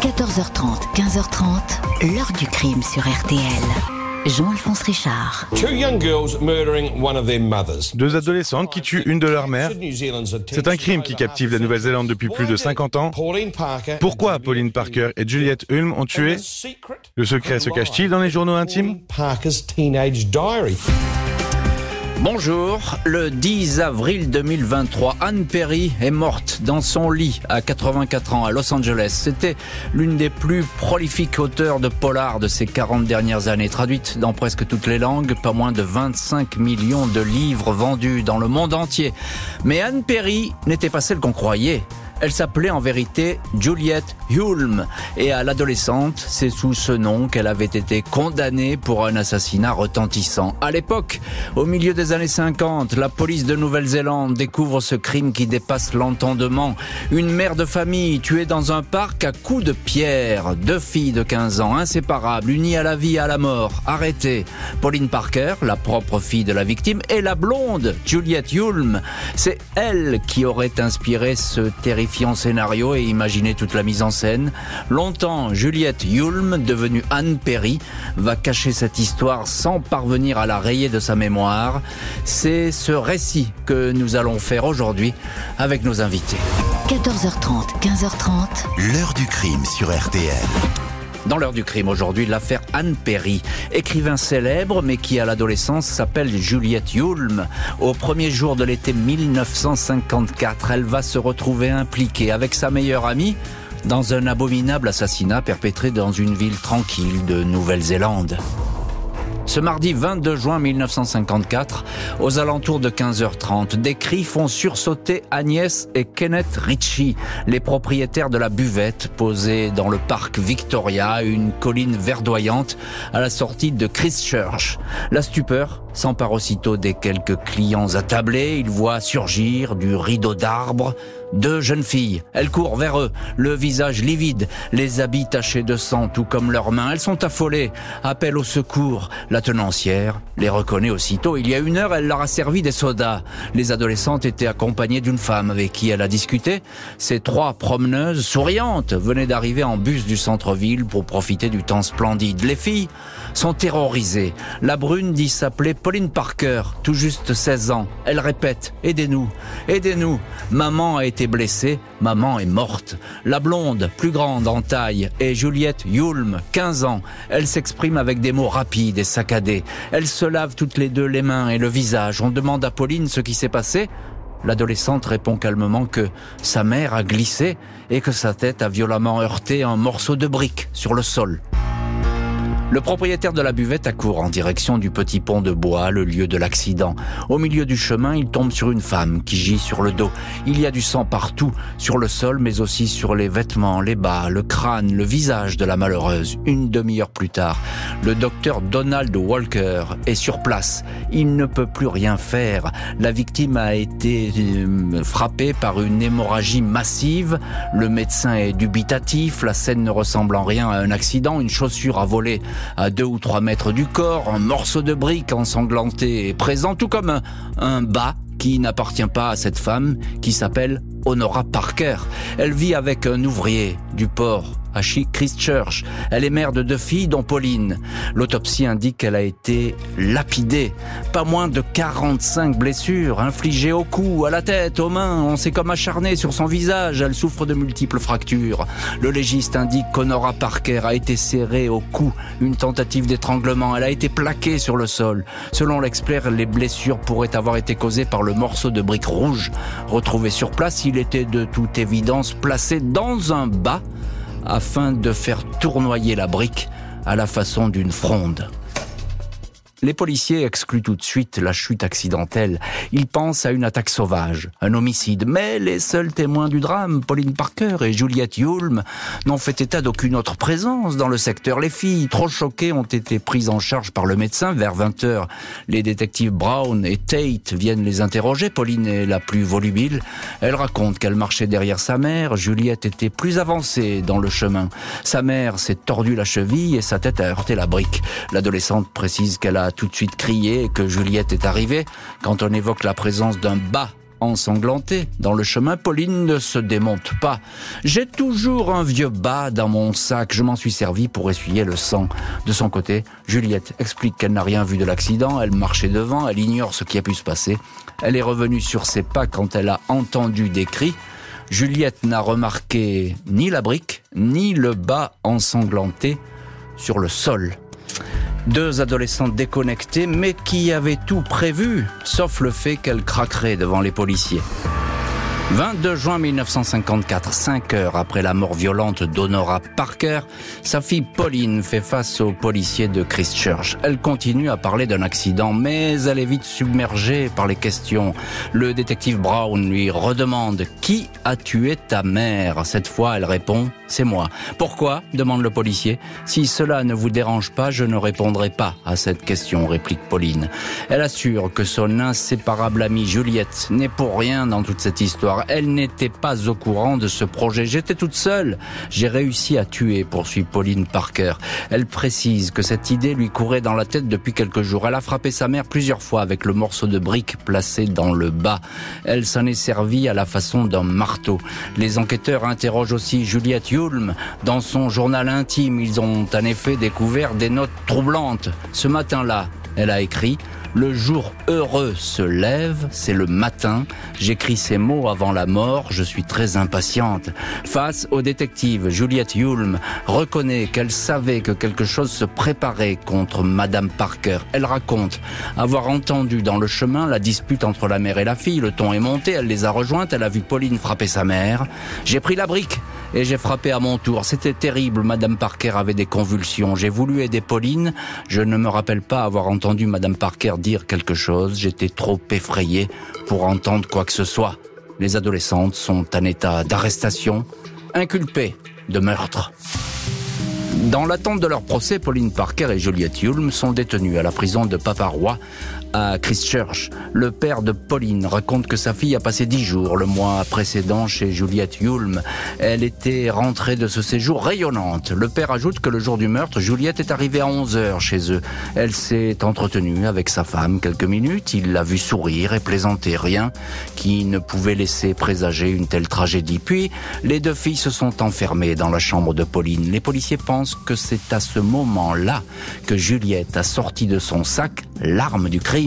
14h30, 15h30, l'heure du crime sur RTL. Jean-Alphonse Richard. Deux adolescentes qui tuent une de leurs mères. C'est un crime qui captive la Nouvelle-Zélande depuis plus de 50 ans. Pourquoi Pauline Parker et Juliette Hulme ont tué? Le secret se cache-t-il dans les journaux intimes? Bonjour, le 10 avril 2023, Anne Perry est morte dans son lit à 84 ans à Los Angeles. C'était l'une des plus prolifiques auteurs de polar de ces 40 dernières années, traduite dans presque toutes les langues, pas moins de 25 millions de livres vendus dans le monde entier. Mais Anne Perry n'était pas celle qu'on croyait. Elle s'appelait en vérité Juliette Hulme et à l'adolescente, c'est sous ce nom qu'elle avait été condamnée pour un assassinat retentissant. À l'époque, au milieu des années 50, la police de Nouvelle-Zélande découvre ce crime qui dépasse l'entendement. Une mère de famille tuée dans un parc à coups de pierre. Deux filles de 15 ans, inséparables, unies à la vie et à la mort, arrêtées. Pauline Parker, la propre fille de la victime, et la blonde, Juliette Hulme. C'est elle qui aurait inspiré ce terrifiant scénario et imaginer toute la mise en scène. Longtemps, Juliette Hulme, devenue Anne Perry, va cacher cette histoire sans parvenir à la rayer de sa mémoire. C'est ce récit que nous allons faire aujourd'hui avec nos invités. 14h30, 15h30. L'heure du crime sur RTL. Dans l'heure du crime aujourd'hui, l'affaire Anne Perry, écrivain célèbre mais qui à l'adolescence s'appelle Juliette Hulme. Au premier jour de l'été 1954, elle va se retrouver impliquée avec sa meilleure amie dans un abominable assassinat perpétré dans une ville tranquille de Nouvelle-Zélande. Ce mardi 22 juin 1954, aux alentours de 15h30, des cris font sursauter Agnès et Kenneth Ritchie, les propriétaires de la buvette posée dans le parc Victoria, une colline verdoyante à la sortie de Christchurch. La stupeur s'empare aussitôt des quelques clients attablés. Ils voient surgir du rideau d'arbres deux jeunes filles. Elles courent vers eux, le visage livide, les habits tachés de sang, tout comme leurs mains. Elles sont affolées, appellent au secours. La tenancière les reconnaît aussitôt. Il y a une heure, elle leur a servi des sodas. Les adolescentes étaient accompagnées d'une femme avec qui elle a discuté. Ces trois promeneuses souriantes venaient d'arriver en bus du centre-ville pour profiter du temps splendide. Les filles sont terrorisées. La brune dit s'appeler Pauline Parker, tout juste 16 ans. Elle répète, aidez-nous, aidez-nous. Maman a été blessée, maman est morte. La blonde, plus grande en taille, est Juliette Hulme, 15 ans. Elle s'exprime avec des mots rapides et saccadés. Elles se lavent toutes les deux les mains et le visage. On demande à Pauline ce qui s'est passé. L'adolescente répond calmement que sa mère a glissé et que sa tête a violemment heurté un morceau de brique sur le sol. Le propriétaire de la buvette accourt en direction du petit pont de bois, le lieu de l'accident. Au milieu du chemin, il tombe sur une femme qui gît sur le dos. Il y a du sang partout, sur le sol, mais aussi sur les vêtements, les bas, le crâne, le visage de la malheureuse. Une demi-heure plus tard, le docteur Donald Walker est sur place. Il ne peut plus rien faire. La victime a été euh, frappée par une hémorragie massive. Le médecin est dubitatif. La scène ne ressemble en rien à un accident. Une chaussure a volé à deux ou trois mètres du corps, un morceau de brique ensanglanté est présent, tout comme un, un bas qui n'appartient pas à cette femme qui s'appelle Honora Parker. Elle vit avec un ouvrier du port à Christchurch. Elle est mère de deux filles, dont Pauline. L'autopsie indique qu'elle a été lapidée. Pas moins de 45 blessures infligées au cou, à la tête, aux mains. On s'est comme acharné sur son visage. Elle souffre de multiples fractures. Le légiste indique qu'Honora Parker a été serrée au cou. Une tentative d'étranglement. Elle a été plaquée sur le sol. Selon l'expert, les blessures pourraient avoir été causées par le morceau de brique rouge. Retrouvé sur place, il était de toute évidence placé dans un bas afin de faire tournoyer la brique à la façon d'une fronde. Les policiers excluent tout de suite la chute accidentelle. Ils pensent à une attaque sauvage, un homicide. Mais les seuls témoins du drame, Pauline Parker et Juliette Hulme, n'ont fait état d'aucune autre présence dans le secteur. Les filles, trop choquées, ont été prises en charge par le médecin vers 20 heures. Les détectives Brown et Tate viennent les interroger. Pauline est la plus volubile. Elle raconte qu'elle marchait derrière sa mère. Juliette était plus avancée dans le chemin. Sa mère s'est tordue la cheville et sa tête a heurté la brique. L'adolescente précise qu'elle a tout de suite crié que Juliette est arrivée. Quand on évoque la présence d'un bas ensanglantée dans le chemin, Pauline ne se démonte pas. J'ai toujours un vieux bas dans mon sac, je m'en suis servi pour essuyer le sang. De son côté, Juliette explique qu'elle n'a rien vu de l'accident, elle marchait devant, elle ignore ce qui a pu se passer. Elle est revenue sur ses pas quand elle a entendu des cris. Juliette n'a remarqué ni la brique, ni le bas ensanglanté sur le sol. Deux adolescentes déconnectées, mais qui avaient tout prévu, sauf le fait qu'elles craqueraient devant les policiers. 22 juin 1954, cinq heures après la mort violente d'Honora Parker, sa fille Pauline fait face aux policiers de Christchurch. Elle continue à parler d'un accident, mais elle est vite submergée par les questions. Le détective Brown lui redemande Qui a tué ta mère? Cette fois, elle répond C'est moi. Pourquoi? demande le policier. Si cela ne vous dérange pas, je ne répondrai pas à cette question, réplique Pauline. Elle assure que son inséparable amie Juliette n'est pour rien dans toute cette histoire elle n'était pas au courant de ce projet. J'étais toute seule. J'ai réussi à tuer, poursuit Pauline Parker. Elle précise que cette idée lui courait dans la tête depuis quelques jours. Elle a frappé sa mère plusieurs fois avec le morceau de brique placé dans le bas. Elle s'en est servie à la façon d'un marteau. Les enquêteurs interrogent aussi Juliette Yulm. Dans son journal intime, ils ont en effet découvert des notes troublantes. Ce matin-là, elle a écrit le jour heureux se lève, c'est le matin. J'écris ces mots avant la mort, je suis très impatiente. Face au détective, Juliette Yulm reconnaît qu'elle savait que quelque chose se préparait contre Madame Parker. Elle raconte avoir entendu dans le chemin la dispute entre la mère et la fille. Le ton est monté, elle les a rejointes, elle a vu Pauline frapper sa mère. J'ai pris la brique et j'ai frappé à mon tour. C'était terrible, Madame Parker avait des convulsions. J'ai voulu aider Pauline. Je ne me rappelle pas avoir entendu Madame Parker dire quelque chose. J'étais trop effrayé pour entendre quoi que ce soit. Les adolescentes sont en état d'arrestation, inculpées de meurtre. Dans l'attente de leur procès, Pauline Parker et Juliette Hulme sont détenues à la prison de Paparois à Christchurch. Le père de Pauline raconte que sa fille a passé dix jours le mois précédent chez Juliette Yulm. Elle était rentrée de ce séjour rayonnante. Le père ajoute que le jour du meurtre, Juliette est arrivée à 11 heures chez eux. Elle s'est entretenue avec sa femme quelques minutes. Il l'a vu sourire et plaisanter. Rien qui ne pouvait laisser présager une telle tragédie. Puis, les deux filles se sont enfermées dans la chambre de Pauline. Les policiers pensent que c'est à ce moment-là que Juliette a sorti de son sac l'arme du crime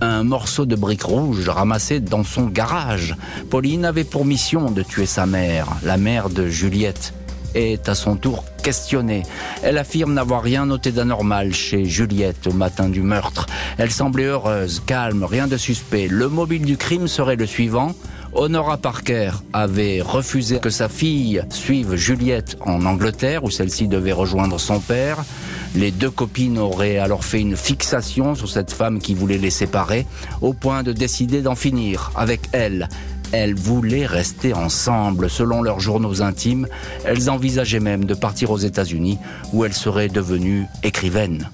un morceau de brique rouge ramassé dans son garage. Pauline avait pour mission de tuer sa mère, la mère de Juliette est à son tour questionnée. Elle affirme n'avoir rien noté d'anormal chez Juliette au matin du meurtre. Elle semblait heureuse, calme, rien de suspect. Le mobile du crime serait le suivant. Honora Parker avait refusé que sa fille suive Juliette en Angleterre où celle-ci devait rejoindre son père. Les deux copines auraient alors fait une fixation sur cette femme qui voulait les séparer, au point de décider d'en finir avec elle. Elles voulaient rester ensemble. Selon leurs journaux intimes, elles envisageaient même de partir aux États-Unis, où elles seraient devenues écrivaines.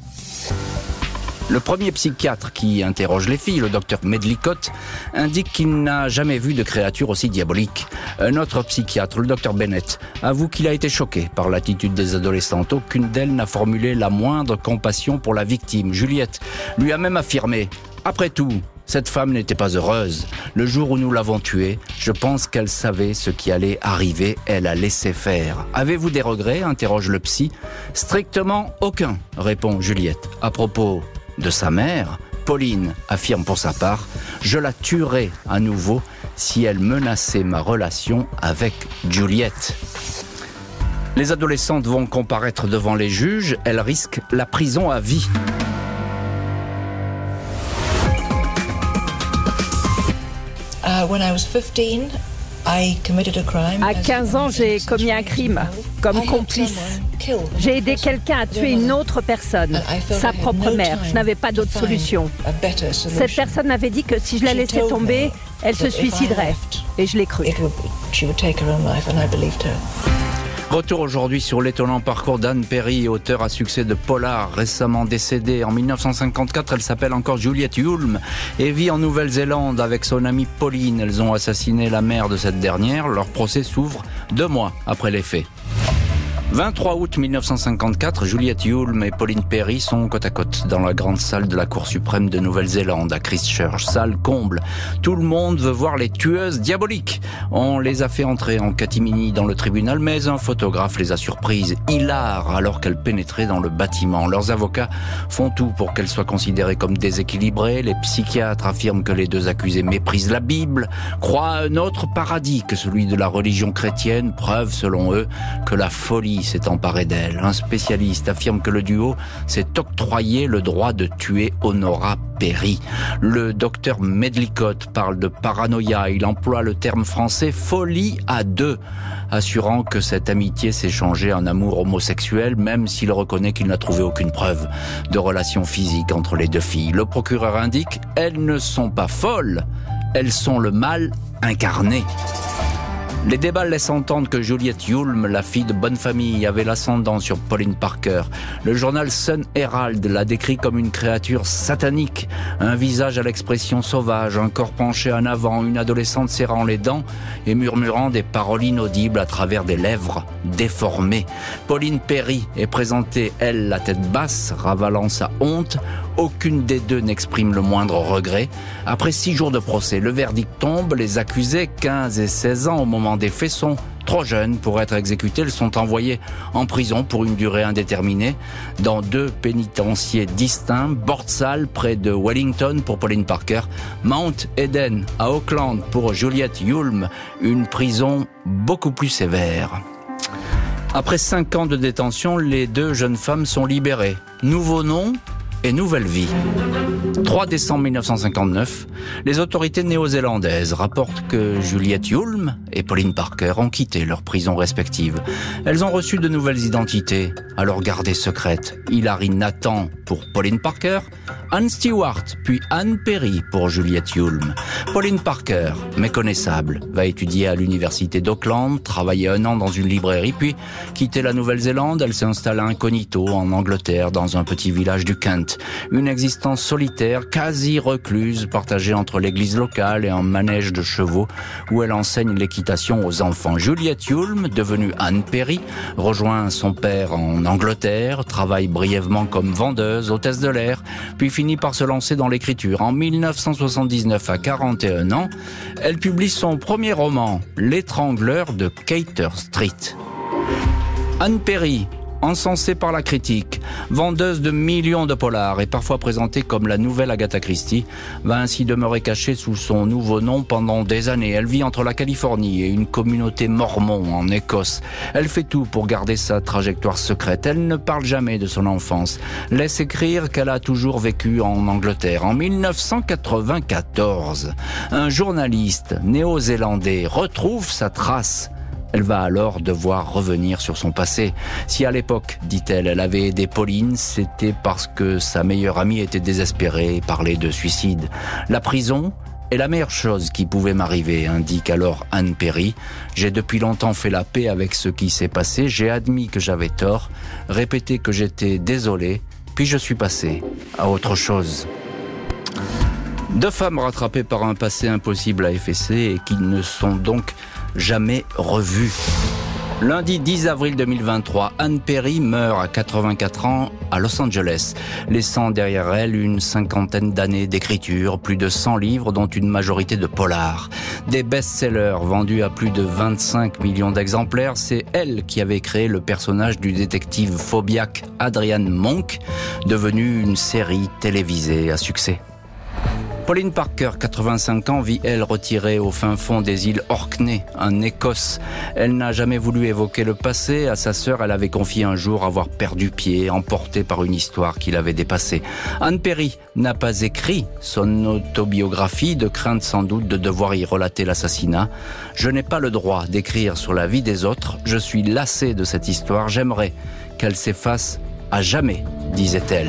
Le premier psychiatre qui interroge les filles, le docteur Medlicott, indique qu'il n'a jamais vu de créature aussi diabolique. Un autre psychiatre, le docteur Bennett, avoue qu'il a été choqué par l'attitude des adolescentes. Aucune d'elles n'a formulé la moindre compassion pour la victime. Juliette lui a même affirmé Après tout, cette femme n'était pas heureuse. Le jour où nous l'avons tuée, je pense qu'elle savait ce qui allait arriver. Elle a laissé faire. Avez-vous des regrets? interroge le psy. Strictement aucun, répond Juliette. À propos de sa mère, Pauline affirme pour sa part Je la tuerai à nouveau si elle menaçait ma relation avec Juliette. Les adolescentes vont comparaître devant les juges, elles risquent la prison à vie. Uh, when I was 15, à 15 ans, j'ai commis un crime comme complice. J'ai aidé quelqu'un à tuer une autre personne, sa propre mère. Je n'avais pas d'autre solution. Cette personne m'avait dit que si je la laissais tomber, elle se suiciderait. Et je l'ai cru. Retour aujourd'hui sur l'étonnant parcours d'Anne Perry, auteur à succès de Polar, récemment décédée. En 1954, elle s'appelle encore Juliette Hulme et vit en Nouvelle-Zélande avec son amie Pauline. Elles ont assassiné la mère de cette dernière. Leur procès s'ouvre deux mois après les faits. 23 août 1954, Juliette Hulme et Pauline Perry sont côte à côte dans la grande salle de la Cour suprême de Nouvelle-Zélande à Christchurch. Salle comble. Tout le monde veut voir les tueuses diaboliques. On les a fait entrer en catimini dans le tribunal, mais un photographe les a surprises, hilar, alors qu'elles pénétraient dans le bâtiment. Leurs avocats font tout pour qu'elles soient considérées comme déséquilibrées. Les psychiatres affirment que les deux accusés méprisent la Bible, croient à un autre paradis que celui de la religion chrétienne, preuve selon eux que la folie s'est emparé d'elle. Un spécialiste affirme que le duo s'est octroyé le droit de tuer Honora Perry. Le docteur Medlicott parle de paranoïa. Il emploie le terme français folie à deux, assurant que cette amitié s'est changée en amour homosexuel, même s'il reconnaît qu'il n'a trouvé aucune preuve de relation physique entre les deux filles. Le procureur indique, elles ne sont pas folles, elles sont le mal incarné. Les débats laissent entendre que Juliette Hulme, la fille de bonne famille, avait l'ascendant sur Pauline Parker. Le journal Sun Herald l'a décrit comme une créature satanique, un visage à l'expression sauvage, un corps penché en avant, une adolescente serrant les dents et murmurant des paroles inaudibles à travers des lèvres déformées. Pauline Perry est présentée, elle, la tête basse, ravalant sa honte. Aucune des deux n'exprime le moindre regret. Après six jours de procès, le verdict tombe. Les accusés, 15 et 16 ans au moment des faits, trop jeunes pour être exécutés. Ils sont envoyés en prison pour une durée indéterminée dans deux pénitenciers distincts. Bordsal près de Wellington pour Pauline Parker. Mount Eden à Auckland pour Juliette Hulme. Une prison beaucoup plus sévère. Après cinq ans de détention, les deux jeunes femmes sont libérées. Nouveau nom, et nouvelle vie. 3 décembre 1959, les autorités néo-zélandaises rapportent que Juliette Hulme et Pauline Parker ont quitté leurs prisons respectives. Elles ont reçu de nouvelles identités, alors gardées secrètes. Hilary Nathan pour Pauline Parker, Anne Stewart, puis Anne Perry pour Juliette Hulme. Pauline Parker, méconnaissable, va étudier à l'université d'Auckland, travailler un an dans une librairie, puis quitter la Nouvelle-Zélande. Elle s'installe incognito en Angleterre, dans un petit village du Kent. Une existence quasi recluse, partagée entre l'église locale et un manège de chevaux où elle enseigne l'équitation aux enfants. Juliette Hulme, devenue Anne Perry, rejoint son père en Angleterre, travaille brièvement comme vendeuse, hôtesse de l'air, puis finit par se lancer dans l'écriture. En 1979, à 41 ans, elle publie son premier roman, L'étrangleur de Cater Street. Anne Perry, encensée par la critique, vendeuse de millions de polars et parfois présentée comme la nouvelle Agatha Christie, va ainsi demeurer cachée sous son nouveau nom pendant des années. Elle vit entre la Californie et une communauté mormon en Écosse. Elle fait tout pour garder sa trajectoire secrète. Elle ne parle jamais de son enfance. Laisse écrire qu'elle a toujours vécu en Angleterre. En 1994, un journaliste néo-zélandais retrouve sa trace elle va alors devoir revenir sur son passé. Si à l'époque, dit-elle, elle avait aidé Pauline, c'était parce que sa meilleure amie était désespérée et parlait de suicide. La prison est la meilleure chose qui pouvait m'arriver, indique alors Anne Perry. J'ai depuis longtemps fait la paix avec ce qui s'est passé, j'ai admis que j'avais tort, répété que j'étais désolé, puis je suis passé à autre chose. Deux femmes rattrapées par un passé impossible à effacer et qui ne sont donc jamais revu. Lundi 10 avril 2023, Anne Perry meurt à 84 ans à Los Angeles, laissant derrière elle une cinquantaine d'années d'écriture, plus de 100 livres dont une majorité de polars. Des best-sellers vendus à plus de 25 millions d'exemplaires, c'est elle qui avait créé le personnage du détective phobiaque Adrian Monk, devenu une série télévisée à succès. Pauline Parker, 85 ans, vit elle retirée au fin fond des îles Orkney, en Écosse. Elle n'a jamais voulu évoquer le passé. À sa sœur, elle avait confié un jour avoir perdu pied, emporté par une histoire qui l'avait dépassée. Anne Perry n'a pas écrit son autobiographie, de crainte sans doute de devoir y relater l'assassinat. Je n'ai pas le droit d'écrire sur la vie des autres. Je suis lassée de cette histoire. J'aimerais qu'elle s'efface à jamais, disait-elle.